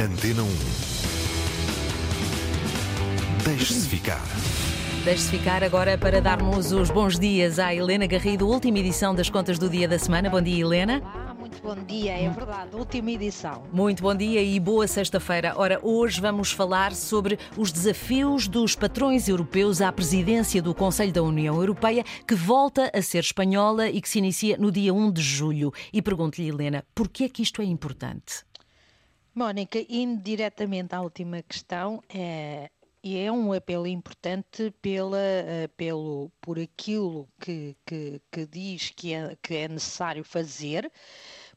Antena 1. Deixe-se ficar. Deixe-se ficar agora para darmos os bons dias à Helena Garrido, última edição das contas do dia da semana. Bom dia, Helena. Olá, muito bom dia, é verdade, última edição. Muito bom dia e boa sexta-feira. Ora, hoje vamos falar sobre os desafios dos patrões europeus à presidência do Conselho da União Europeia, que volta a ser espanhola e que se inicia no dia 1 de julho. E pergunto-lhe, Helena, porquê é que isto é importante? Mónica, indo diretamente à última questão, é, é um apelo importante pela, eh, pelo, por aquilo que, que, que diz que é, que é necessário fazer,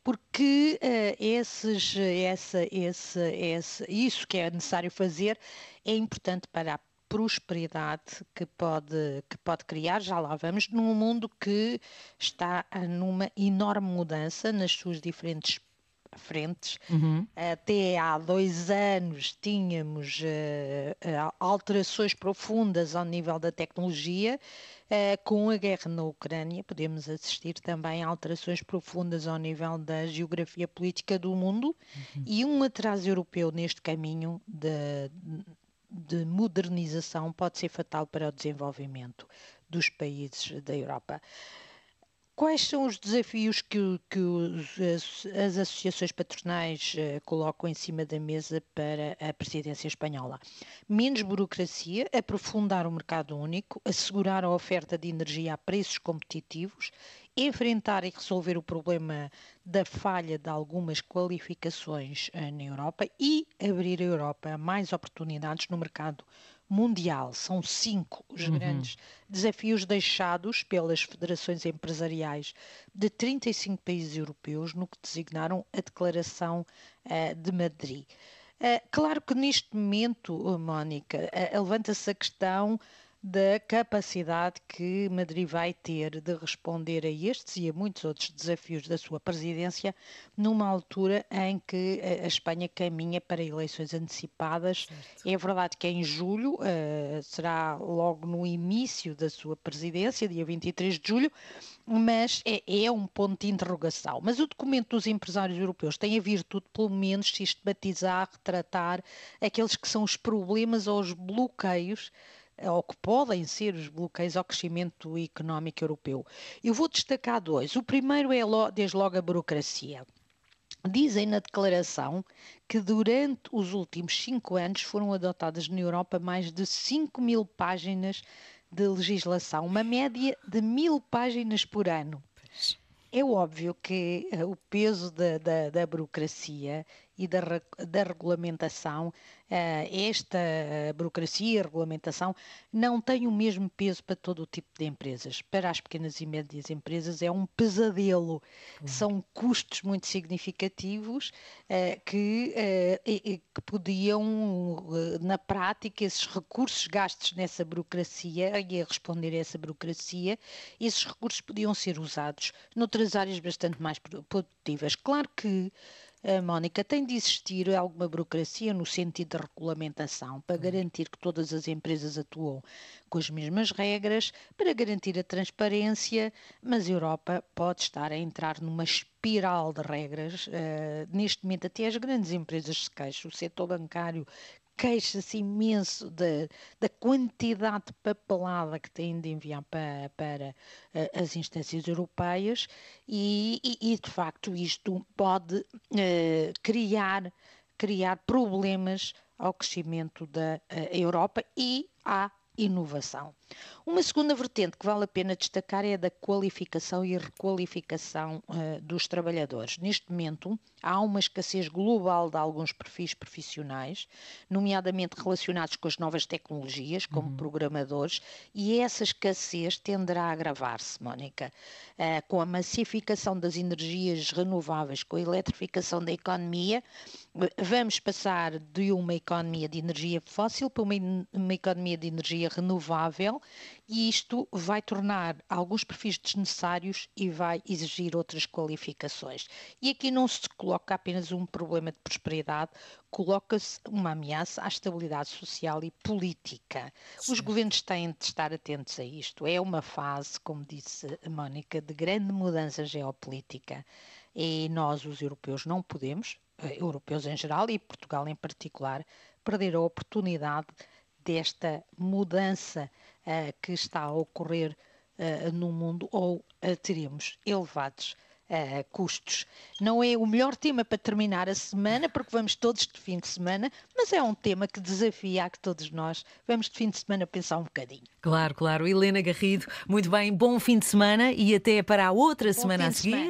porque uh, esses, essa, esse, esse, isso que é necessário fazer é importante para a prosperidade que pode, que pode criar, já lá vamos, num mundo que está numa enorme mudança nas suas diferentes frentes. Uhum. Até há dois anos tínhamos uh, alterações profundas ao nível da tecnologia. Uh, com a guerra na Ucrânia, podemos assistir também a alterações profundas ao nível da geografia política do mundo uhum. e um atraso europeu neste caminho de, de modernização pode ser fatal para o desenvolvimento dos países da Europa. Quais são os desafios que, que os, as, as, associações patronais uh, colocam em cima da mesa para a presidência espanhola? Menos burocracia, aprofundar o mercado único, assegurar a oferta de energia a preços competitivos, enfrentar e resolver o problema da falha de algumas qualificações uh, na Europa e abrir a Europa a mais oportunidades no mercado mundial. São cinco os uhum. grandes desafios deixados pelas federações empresariais de 35 países europeus no que designaram a Declaração uh, de Madrid. Uh, claro que neste momento, Mónica, uh, levanta-se a questão da capacidade que Madrid vai ter de responder a estes e a muitos outros desafios da sua presidência, numa altura em que a Espanha caminha para eleições antecipadas. Certo. É verdade que em julho, uh, será logo no início da sua presidência, dia 23 de julho, mas é, é, um ponto de interrogação. Mas o documento dos empresários europeus tem a virtude, pelo menos, sistematizar, retratar aqueles que são os problemas ou os bloqueios ou que podem ser os bloqueios ao crescimento económico europeu. Eu vou destacar dois. O primeiro é, desde logo, a burocracia. Dizem na declaração que durante os últimos cinco anos foram adotadas na Europa mais de 5 mil páginas de legislação, uma média de mil páginas por ano. É óbvio que uh, o peso da, da, da burocracia e da, da regulamentação eh, esta burocracia e regulamentação não tem o mesmo peso para todo o tipo de empresas. Para as pequenas e médias empresas é um pesadelo. Uhum. São custos muito significativos uh, que, que podiam, na prática, esses recursos gastos nessa burocracia e a responder a essa burocracia, esses recursos podiam ser usados noutras áreas bastante mais produtivas. Claro que Mónica, tem de existir alguma burocracia no sentido de regulamentação para uhum. garantir que todas as empresas atuam com as mesmas regras, para garantir a transparência, mas a Europa pode estar a entrar numa espiral de regras. Uh, neste momento, até as grandes empresas se queixam, o setor bancário queixa-se imenso da, da quantidade de papelada que têm de enviar para, para uh, as instâncias europeias e, e, e, de facto isto pode uh, criar, criar problemas ao crescimento da uh, Europa e à inovação. Uma segunda vertente que vale a pena destacar é a da qualificação e requalificação uh, dos trabalhadores. Neste momento, há uma escassez global de alguns perfis profissionais, nomeadamente relacionados com as novas tecnologias, como uhum. programadores, e essa escassez tenderá a agravar-se, Mónica, uh, com a massificação das energias renováveis, com a eletrificação da economia. Vamos passar de uma economia de energia fóssil para uma, uma economia de energia renovável e isto vai tornar alguns perfis desnecessários e vai exigir outras qualificações. E aqui não se coloca apenas um problema de prosperidade, coloca-se uma ameaça à estabilidade social e política. Sim. Os governos têm de estar atentos a isto. É uma fase, como disse a Mónica, de grande mudança geopolítica e nós, os europeus, não podemos europeus em geral e Portugal em particular, perder a oportunidade desta mudança que está a ocorrer uh, no mundo ou uh, teremos elevados uh, custos. Não é o melhor tema para terminar a semana, porque vamos todos de fim de semana, mas é um tema que desafia a que todos nós vamos de fim de semana pensar um bocadinho. Claro, claro. Helena Garrido, muito bem, bom fim de semana e até para a outra bom semana a seguir.